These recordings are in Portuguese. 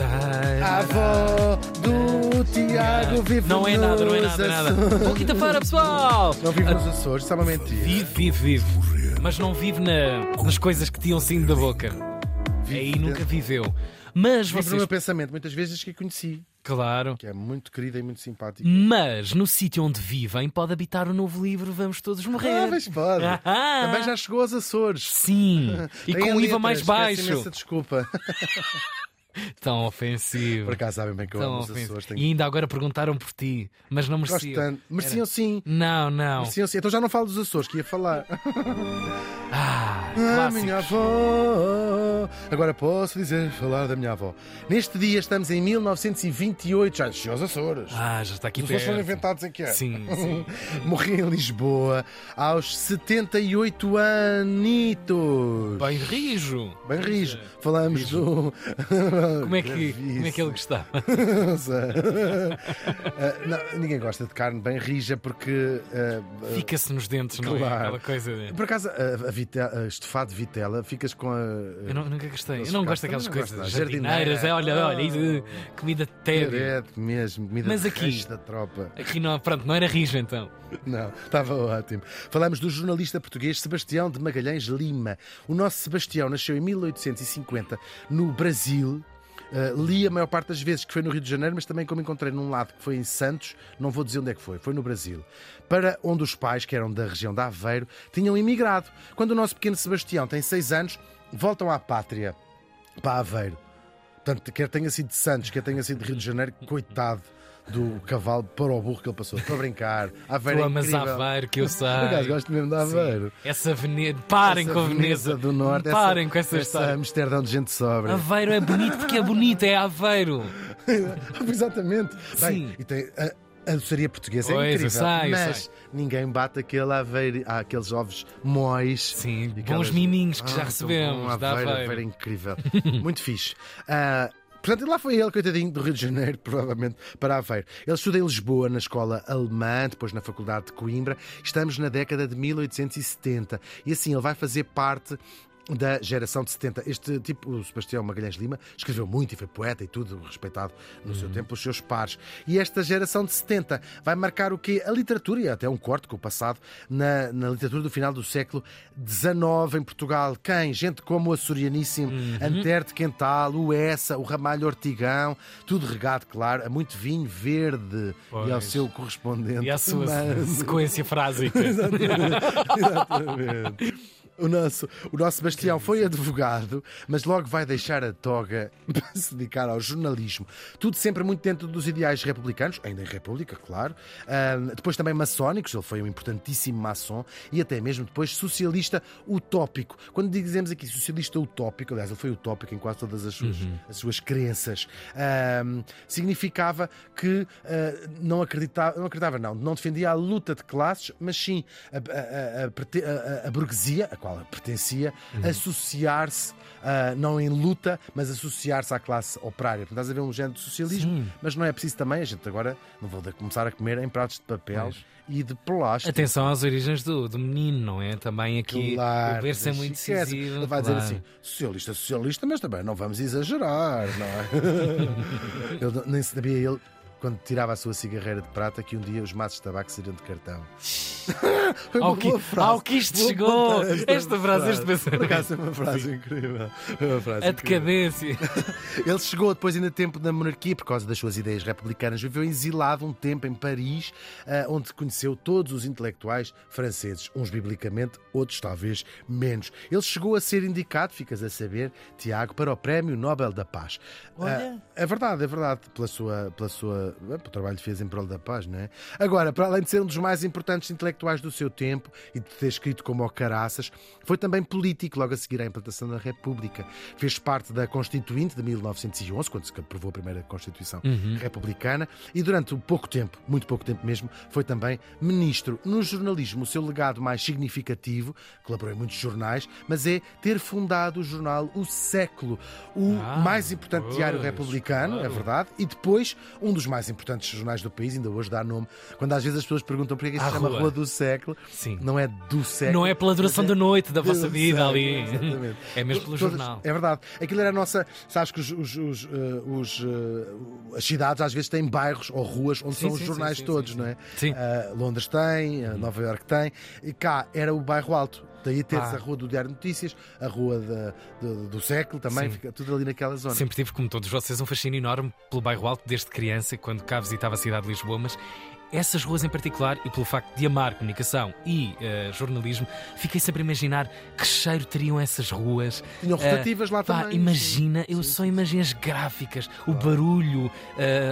A avó do Tiago vive Não é nada, não é nada, é nada. Boa quinta-feira, pessoal! Não vive nos Açores, isso é uma mentira. Vive, vive, vive. Mas não vive na- nas coisas que tinham saído da boca. Aí nunca viveu. Mas Vive no vocês. meu pensamento, muitas vezes que a conheci, Claro. que é muito querida e muito simpática. Mas no sítio onde vivem pode habitar o novo livro Vamos Todos Morrer. Ah, mas pode. Ah. Também já chegou aos Açores. Sim. E Tem com o IVA letra, mais peço baixo. imensa desculpa. Tão ofensivo. Por acaso sabem bem que eu amo Tão os ofensivo. Açores. Tenho... E ainda agora perguntaram por ti, mas não Gosto mereciam. tanto. Mereciam sim. Não, não. Mereciam sim. Então já não falo dos Açores, que ia falar. Ah, clássicos. minha avó. Agora posso dizer, falar da minha avó. Neste dia estamos em 1928, já chegou aos Açores. Ah, já está aqui Os Açores foram inventados em que é? Sim, sim. Morri em Lisboa aos 78 anitos. Bem rijo. Bem rijo. Falamos do. Como é, que, como é que ele gostava? Não sei. Ah, não, ninguém gosta de carne bem rija porque. ah, Fica-se nos dentes, não é? Claro. Aquela coisa. de- por acaso, a, a, vite- a estofado de vitela, ficas com a. Eu não- nunca gostei. Eu não gosto daquelas não coisas. gosto, Jardineiras, é, olha, olha, isso, comida. Direto mesmo, comida Mas aqui- da tropa. Aqui não, pronto, não era rijo então. Não, estava ótimo. Falamos do jornalista português Sebastião de Magalhães Lima. O nosso Sebastião nasceu em 1850 no Brasil. Uh, li a maior parte das vezes que foi no Rio de Janeiro, mas também como encontrei num lado que foi em Santos, não vou dizer onde é que foi, foi no Brasil. Para onde os pais, que eram da região de Aveiro, tinham imigrado. Quando o nosso pequeno Sebastião tem seis anos, voltam à pátria, para Aveiro. Portanto, quer tenha sido de Santos, quer tenha sido de Rio de Janeiro, coitado do cavalo para o burro que ele passou. Estou a brincar. Aveiro Tu é amas incrível. Aveiro, que eu sei. Acaso, gosto mesmo de Aveiro. Essa Veneza. Parem Essa com a Veneza. do Norte. Parem essa, com essa história. Amsterdão de gente sobra. Aveiro é bonito porque é bonito, é Aveiro. Exatamente. Bem, Sim. e tem, a, a doçaria portuguesa Pois, é incrível. sei, mas ninguém bate aquele Aveiro, ah, aqueles ovos mois. Sim, E bons aquelas- miminhos que Ah, já recebemos da Aveiro, Aveiro. Aveiro é incrível. Muito fixe. Ah, Portanto, lá foi ele, coitadinho, do Rio de Janeiro, provavelmente, para Aveiro. Ele estuda em Lisboa, na escola alemã, depois na Faculdade de Coimbra. Estamos na década de 1870. E assim, ele vai fazer parte da geração de 70. Este tipo, o Sebastião Magalhães Lima, escreveu muito e foi poeta e tudo, respeitado no seu tempo pelos seus pares. E esta geração de 70 vai marcar o quê? A literatura, e até um corte com o passado, na, na literatura do final do século XIX em Portugal. Quem? Gente como o Açorianíssimo, Antero de Quental, o Essa, o Ramalho Ortigão, tudo regado, claro, a muito vinho verde e ao Pois. seu correspondente. E a sua Mas- sequência frásica. Exatamente. O nosso, o nosso Sebastião foi advogado, mas logo vai deixar a toga para se dedicar ao jornalismo. Tudo sempre muito dentro dos ideais republicanos, ainda em República, claro. Ah, depois também maçónicos, ele foi um importantíssimo maçom e até mesmo depois socialista utópico. Quando dizemos aqui socialista utópico, aliás, ele foi utópico em quase todas as suas, as suas crenças, ah, significava que ah, não acreditava, não acreditava, não, não defendia a luta de classes, mas sim a, a- a- a burguesia, a qual pertencia, associar-se, ah, não em luta, mas associar-se à classe operária. Portanto, estás a ver um género de socialismo, Sim. mas não é preciso também, a gente agora não vou começar a comer em pratos de papel e de plástico. Atenção às origens do, do menino, não é? Também aqui Claro, o berço é muito decisivo. Ele vai claro. dizer assim: socialista, socialista, mas também não vamos exagerar, não é? ele nem sabia ele. Quando tirava a sua cigarreira de prata, que um dia os maços de tabaco seriam de cartão. Foi uma Ao que- frase. ao que isto Vou chegou. Esta frase, este pensamento. É uma frase incrível. É uma frase A decadência. Ele chegou depois, ainda tempo da monarquia, por causa das suas ideias republicanas. Viveu exilado um tempo em Paris, ah, onde conheceu todos os intelectuais franceses, uns biblicamente, outros talvez menos. Ele chegou a ser indicado, ficas a saber, Tiago, para o Prémio Nobel da Paz. Olha. Ah, é verdade, é verdade, pela sua, pela sua, eh, pelo trabalho que fez em prol da paz, não é? Agora, para além de ser um dos mais importantes intelectuais do seu tempo e de ter escrito como o Caraças, foi também político logo a seguir à implantação da República. Fez parte da Constituinte de 1911, quando se aprovou a primeira Constituição republicana, e durante pouco tempo, muito pouco tempo mesmo, foi também ministro. No jornalismo, o seu legado mais significativo, colaborou em muitos jornais, mas é ter fundado o jornal O Século, o Ah, mais importante diário pois, republicano, é claro. verdade, e depois um dos mais mais importantes jornais do país, ainda hoje dá nome. Quando às vezes as pessoas perguntam porquê é que se chama rua. rua. do Século, Sim. não é do século. Não é pela duração é da noite da vossa vida século, ali. Exatamente. É mesmo pelo Todas, jornal. É verdade. Aquilo era a nossa. Sabes que os, os, os, uh, os uh, as cidades às vezes têm bairros ou ruas onde sim, são sim, os jornais sim, todos, não é? Sim. Uh, Londres tem, uh, Nova York tem, e cá era o bairro alto. Daí ter-se ah. a Rua do Diário de Notícias, a Rua de, de, do Século também, Sim. fica tudo ali naquela zona. Sempre tive, como todos vocês, um fascínio enorme pelo bairro Alto desde criança, quando cá visitava a cidade de Lisboa, mas essas ruas em particular e pelo facto de amar comunicação e uh, jornalismo, fiquei sempre a imaginar que cheiro teriam essas ruas. Tinham rotativas uh, lá pá, também. Imagina, sim. eu sim, só imagino as gráficas, claro. o barulho, uh,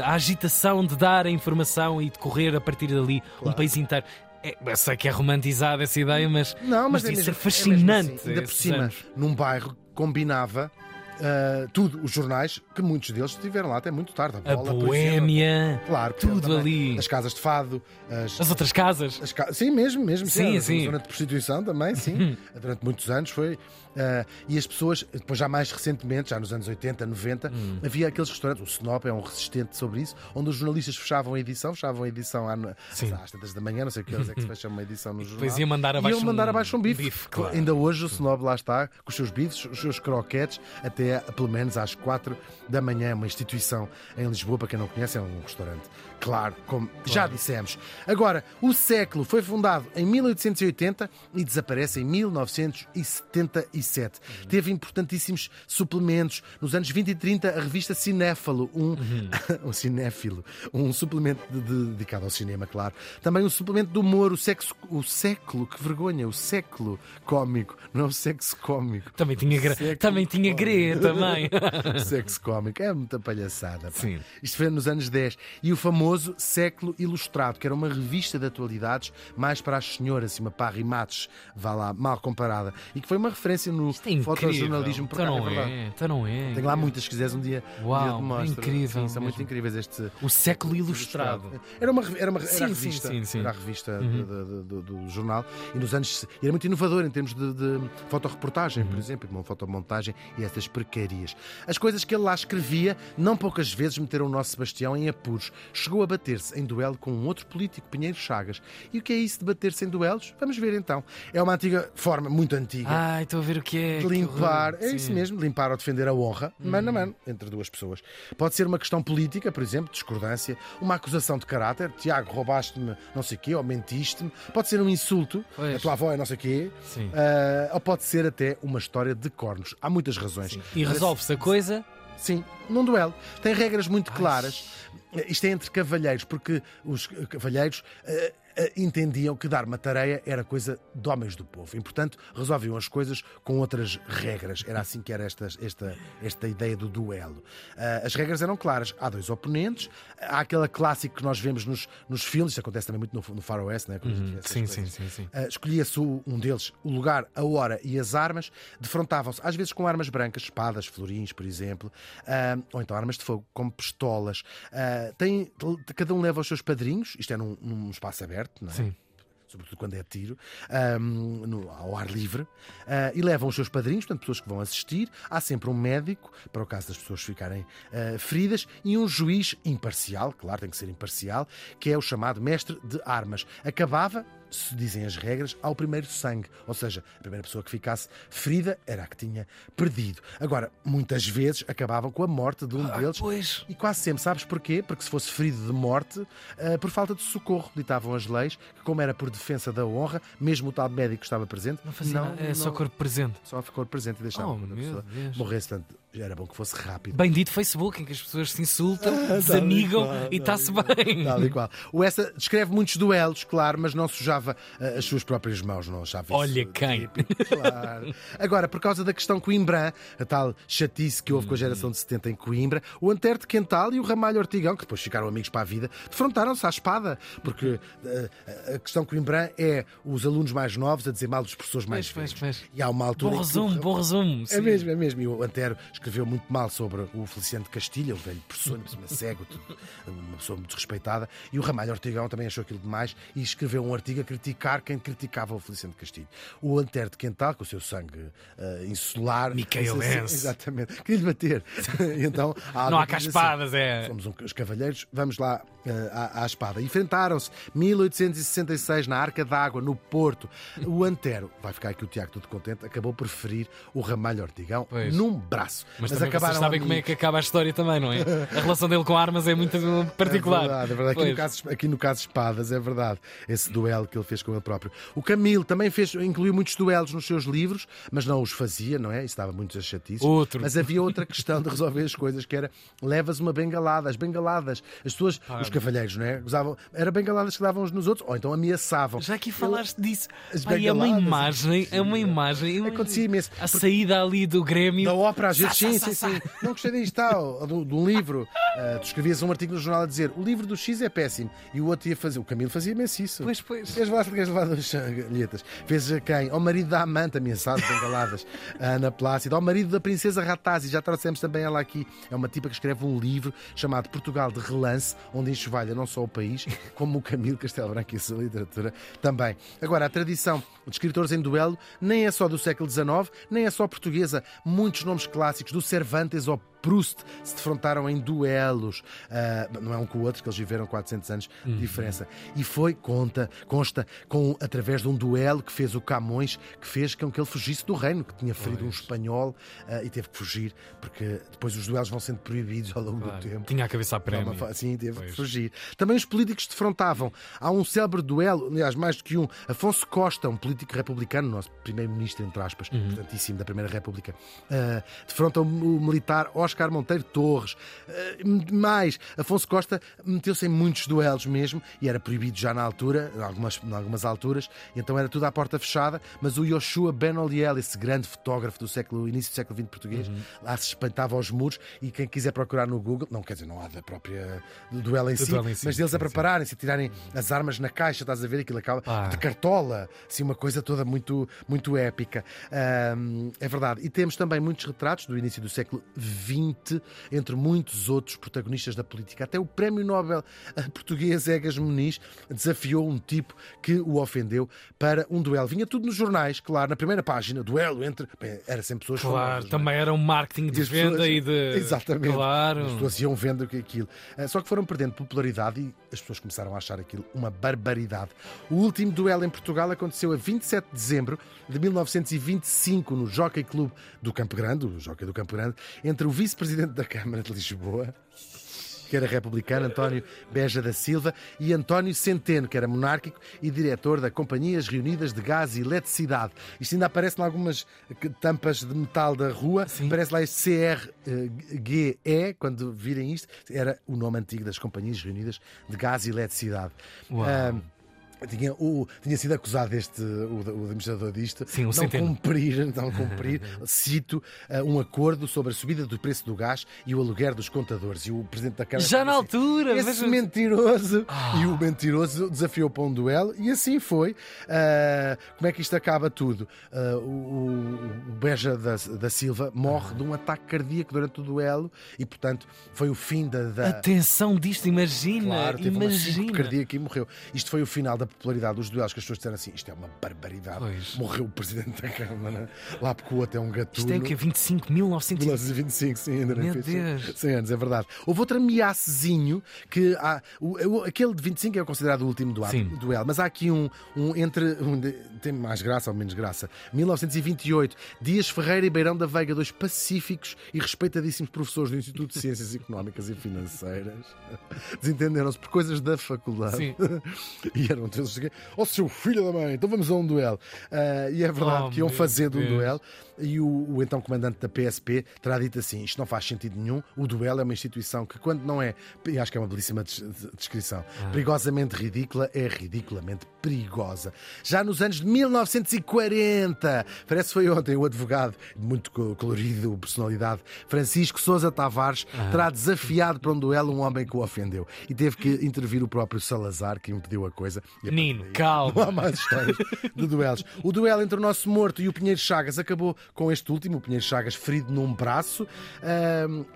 a agitação de dar a informação e de correr a partir dali claro. um país inteiro. É, eu sei que é romantizada essa ideia, mas, não, mas, mas é isso é mesmo, é fascinante. É assim. Ainda por cima, num bairro combinava Uh, tudo, os jornais, que muitos deles estiveram lá até muito tarde. A, bola, a Boémia, claro, tudo ali. As casas de fado, as, as outras casas. As ca... Sim, mesmo, mesmo. Sim, sim. Zona de prostituição também, sim. Durante muitos anos foi. Uh, e as pessoas, depois já mais recentemente, já nos anos 80, 90, hum. havia aqueles restaurantes, o Snop é um resistente sobre isso, onde os jornalistas fechavam a edição, fechavam a edição às tantas da manhã, não sei o que horas é que se fecha uma edição no jornal. Depois ia mandar abaixo, iam mandar abaixo um, bife. bife claro. Ainda hoje o Snob lá está, com os seus bifes, os seus croquetes, até pelo menos às 4 da manhã, uma instituição em Lisboa, para quem não conhece, é um restaurante. Claro, como claro. já dissemos. Agora, o século foi fundado em 1880 e desaparece em 1977. Uhum. Teve importantíssimos suplementos. Nos anos 20 e 30, a revista Cinéfalo, um, uhum. um cinéfilo, um suplemento de, de, dedicado ao cinema, claro. Também um suplemento do humor, o, sexo, o século, que vergonha, o século cómico, não é o sexo cómico. Também tinha, gra... também tinha grê, também. sexo cómico, é muita palhaçada. Pá. Sim. Isto foi nos anos 10. E o famoso Século Ilustrado, que era uma revista de atualidades mais para as senhoras, assim, uma parrimates, vá lá, mal comparada. E que foi uma referência no é fotojornalismo. Então não é, então não é. Tem lá muitas, se quiseres um dia. Uau, um dia é incrível. Sim, são muito incríveis este. O Século Ilustrado. Era uma, era uma era sim, a revista, sim, sim, era a revista uhum. do, do, do, jornal. E nos anos. E era muito inovador em termos de, de fotoreportagem, uhum. por exemplo, uma fotomontagem e essas precarias. As coisas que ele lá escrevia, não poucas vezes meteram o nosso Sebastião em apuros. Chegou a bater-se em duelo com um outro político, Pinheiro Chagas. E o que é isso de bater-se em duelos? Vamos ver então. É uma antiga forma, muito antiga. Ai, estou a ver o que é. De limpar, é isso mesmo, limpar ou defender a honra, hum. mano a mano, entre duas pessoas. Pode ser uma questão política, por exemplo, discordância, uma acusação de caráter, Tiago, roubaste-me não sei o quê, ou mentiste-me. Pode ser um insulto, pois. a tua avó é não sei o quê. Uh, ou pode ser até uma história de cornos. Há muitas razões. Sim. E resolve-se a coisa Sim, num duelo. Tem regras muito claras. Isto é entre cavalheiros, porque os cavalheiros. Uh, entendiam que dar uma tareia era coisa de homens do povo e, portanto, resolviam as coisas com outras regras. Era assim que era esta, esta, esta ideia do duelo. Eh, as regras eram claras. Há dois oponentes, há aquela clássica que nós vemos nos, nos filmes, isso acontece também muito no, no Far West, né? Uhum. Sim, sim, sim, sim. Uh, Escolhia-se um deles o lugar, a hora e as armas, defrontavam-se, às vezes com armas brancas, espadas, florins, por exemplo, uh, ou então armas de fogo, como pistolas. Tem, cada um leva os seus padrinhos, isto é num, num espaço aberto não é? Sim sobretudo quando é tiro, um, no, ao ar livre, uh, e levam os seus padrinhos, portanto, pessoas que vão assistir. Há sempre um médico, para o caso das pessoas ficarem uh, feridas, e um juiz imparcial, claro, tem que ser imparcial, que é o chamado mestre de armas. Acabava se dizem as regras, ao primeiro sangue. Ou seja, a primeira pessoa que ficasse ferida era a que tinha perdido. Agora, muitas vezes acabavam com a morte de um ah, deles. Pois. E quase sempre, sabes porquê? Porque se fosse ferido de morte, uh, por falta de socorro, ditavam as leis, que como era por defesa da honra, mesmo o tal médico estava presente. Não fazia não, é não, só corpo presente. Só corpo presente e deixava oh, a pessoa morresse. Portanto, era bom que fosse rápido. Bendito Facebook, em que as pessoas se insultam, desamigam e está-se bem. Tal e qual. O Essa descreve muitos duelos, claro, mas não sujava uh, as suas próprias mãos, não achava Olha quem! Claro. Agora, por causa da questão Coimbra, a tal chatice que houve com a geração de 70 em Coimbra, o Antero de Quental e o Ramalho Ortigão, que depois ficaram amigos para a vida, defrontaram-se à espada, porque uh, a questão Coimbra é os alunos mais novos a dizer mal dos professores mais velhos. E há uma altura. Bom resumo, bom resumo. É mesmo, é mesmo. E o Antero escreveu muito mal sobre o Feliciano de Castilha, o velho professor, uma cego, uma pessoa muito respeitada, e o Ramalho Ortigão também achou aquilo demais e escreveu um artigo a criticar quem criticava o Feliciano de Castilho. O Antero de Quental, com o seu sangue uh, insular. Micaelense. Exatamente. Queria-lhe bater. então, há não há cá espadas, é. Somos os cavalheiros, vamos lá uh, à, à espada. Enfrentaram-se 1866 na Arca d'Água, no Porto. O Antero, vai ficar aqui o Tiago tudo contente, acabou por ferir o Ramalho Ortigão pois. num braço. Mas, Mas acabaram vocês sabem como é que acaba a história também, não é? A relação dele com armas é muito particular. É verdade, é verdade. Aqui no, caso, aqui no caso espadas, é verdade. Esse duelo que ele fez com ele próprio. O Camilo também fez, incluiu muitos duelos nos seus livros, mas não os fazia, não é? Isso dava muitos chatices. Outro. Mas havia outra questão de resolver as coisas, que era levas uma bengalada. As bengaladas, as pessoas, ah, os cavalheiros, não é? Usavam, era bengaladas que davam uns nos outros, ou então ameaçavam. Já aqui falaste ele, disso. Pai, é uma imagem, é uma imagem. Acontecia imenso. A saída ali do Grêmio. Da ópera, às vezes, sim, sim, sim. Não gostei disto, tal, do, do livro. Uh, tu escrevias um artigo no jornal a dizer o livro do X é péssimo e o outro ia fazer. O Camilo fazia imenso isso. Pois, pois. Fez lá, fez lá duas galhetas. Fez a quem? Ao marido da amante, ameaçado, bengaladas. a Ana Plácida. Ao marido da princesa Ratazzi, já trouxemos também ela aqui. É uma tipa que escreve um livro chamado Portugal de Relance, onde enxovalha não só o país, como o Camilo Castelo Branco e a sua literatura também. Agora, a tradição de escritores em duelo nem é só do século XIX, nem é só portuguesa. Muitos nomes clássicos, do Cervantes ao Proust se defrontaram em duelos. Uh, não é um com o outro, que eles viveram 400 anos de uhum. diferença. E foi, conta, consta, com, através de um duelo que fez o Camões, que fez com que ele fugisse do reino, que tinha ferido pois. um espanhol uh, e teve que fugir, porque depois os duelos vão sendo proibidos ao longo claro. do tempo. Tinha a cabeça a prémio. Sim, teve pois. que fugir. Também os políticos defrontavam. Há um célebre duelo, aliás, mais do que um. Afonso Costa, um político republicano, nosso primeiro-ministro, entre aspas, uhum. importantíssimo da Primeira República, uh, defronta o militar Oscar Oscar Monteiro Torres. Eh, mais, Afonso Costa meteu-se em muitos duelos mesmo e era proibido já na altura, em algumas, em algumas alturas, então era tudo à porta fechada. Mas o Yoshua Ben Oliel, esse grande fotógrafo do século, início do século XX português, uhum. lá se espantava aos muros e quem quiser procurar no Google, não quer dizer, não há da própria do duelo em, si, duelo em si, mas deles a prepararem-se, a tirarem as armas na caixa, estás a ver aquilo acaba ah. de cartola, assim, uma coisa toda muito, muito épica. Um, é verdade. E temos também muitos retratos do início do século XX entre muitos outros protagonistas da política. Até o Prémio Nobel português Egas Muniz desafiou um tipo que o ofendeu para um duelo. Vinha tudo nos jornais, claro, na primeira página, duelo entre. Bem, era sempre pessoas Claro, famosas, também é? era um marketing de venda pessoas... e de. Exatamente. Claro. As pessoas iam vendo aquilo. Eh, só que foram perdendo popularidade e as pessoas começaram a achar aquilo uma barbaridade. O último duelo em Portugal aconteceu a 27 de dezembro de 1925 no Jockey Club do Campo Grande, o Jockey do Campo Grande, entre o vice-presidente da Câmara de Lisboa que era republicano, António Beja da Silva, e António Centeno, que era monárquico e diretor da Companhias Reunidas de Gás e Eletricidade. Isto ainda aparece em algumas tampas de metal da rua, Sim. aparece lá este CRGE, quando virem isto, era o nome antigo das Companhias Reunidas de Gás e Eletricidade. Uau. Tinha, o, tinha sido acusado este, o, o administrador disto, Sim, não cumprir, não cumprir, cito, uh, um acordo sobre a subida do preço do gás e o aluguer dos contadores. E o Presidente da Câmara. Já na assim, altura! Esse mas... mentiroso! Ah. E o mentiroso desafiou para um duelo e assim foi. Uh, como é que isto acaba tudo? Uh, o, o, Beja da, da Silva morre ah. de um ataque cardíaco durante o duelo e, portanto, foi o fim da. da... Atenção disto, imagina! Claro, teve imagina. uma cardíaca e morreu. Isto foi o final da da popularidade dos duelos, que as pessoas disseram assim: isto é uma barbaridade. Pois. Morreu o presidente da Câmara, lá porque o outro é um gatuno. Isto é o quê? 25? 1925? sim, ainda nem Deus. 100 anos, é verdade. Houve outro ameaçezinho que há. O, aquele de 25 é considerado o último duelo, duelo mas há aqui um, um entre. Um, tem mais graça ou menos graça. 1928, Dias Ferreira e Beirão da Veiga, dois pacíficos e respeitadíssimos professores do Instituto de Ciências Económicas e Financeiras, desentenderam-se por coisas da faculdade. Sim. e eram três. Ó oh, seu filho da mãe, então vamos a um duelo. Uh, e é verdade oh, que iam fazendo um duelo. E o, o, então comandante da PSP terá dito assim: isto não faz sentido nenhum. O duelo é uma instituição que, quando não é, e acho que é uma belíssima descrição, ah. perigosamente ridícula, é ridiculamente perigosa. Já nos anos de 1940, parece que foi ontem, o advogado, muito colorido, personalidade, Francisco Souza Tavares, ah. terá desafiado para um duelo um homem que o ofendeu. E teve que intervir o próprio Salazar, que impediu a coisa. E partir daí, calma. Não há mais histórias de duelos. O duelo entre o nosso morto e o Pinheiro Chagas acabou com este último, o Pinheiro Chagas ferido num braço.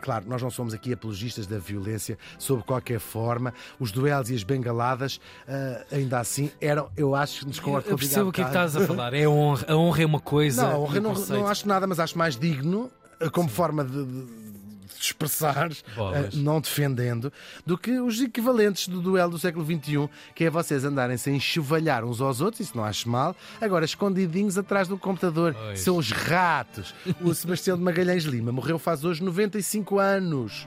Claro, nós não somos aqui apologistas da violência sob qualquer forma. Os duelos e as bengaladas, ah, ainda assim, eram, eu acho que nos concordo Eu percebo o que é que estás a falar. É a honra. A honra é uma coisa. Não, a honra não, não acho nada, mas acho mais digno, ah, como forma de. de- de expressar, Bolas. ah, não defendendo, do que os equivalentes do duelo do século XXI, que é vocês andarem-se a enxovalhar uns aos outros, isso não acho mal, agora escondidinhos atrás do computador. Pois. São os ratos. O Sebastião de Magalhães Lima morreu faz hoje 95 anos.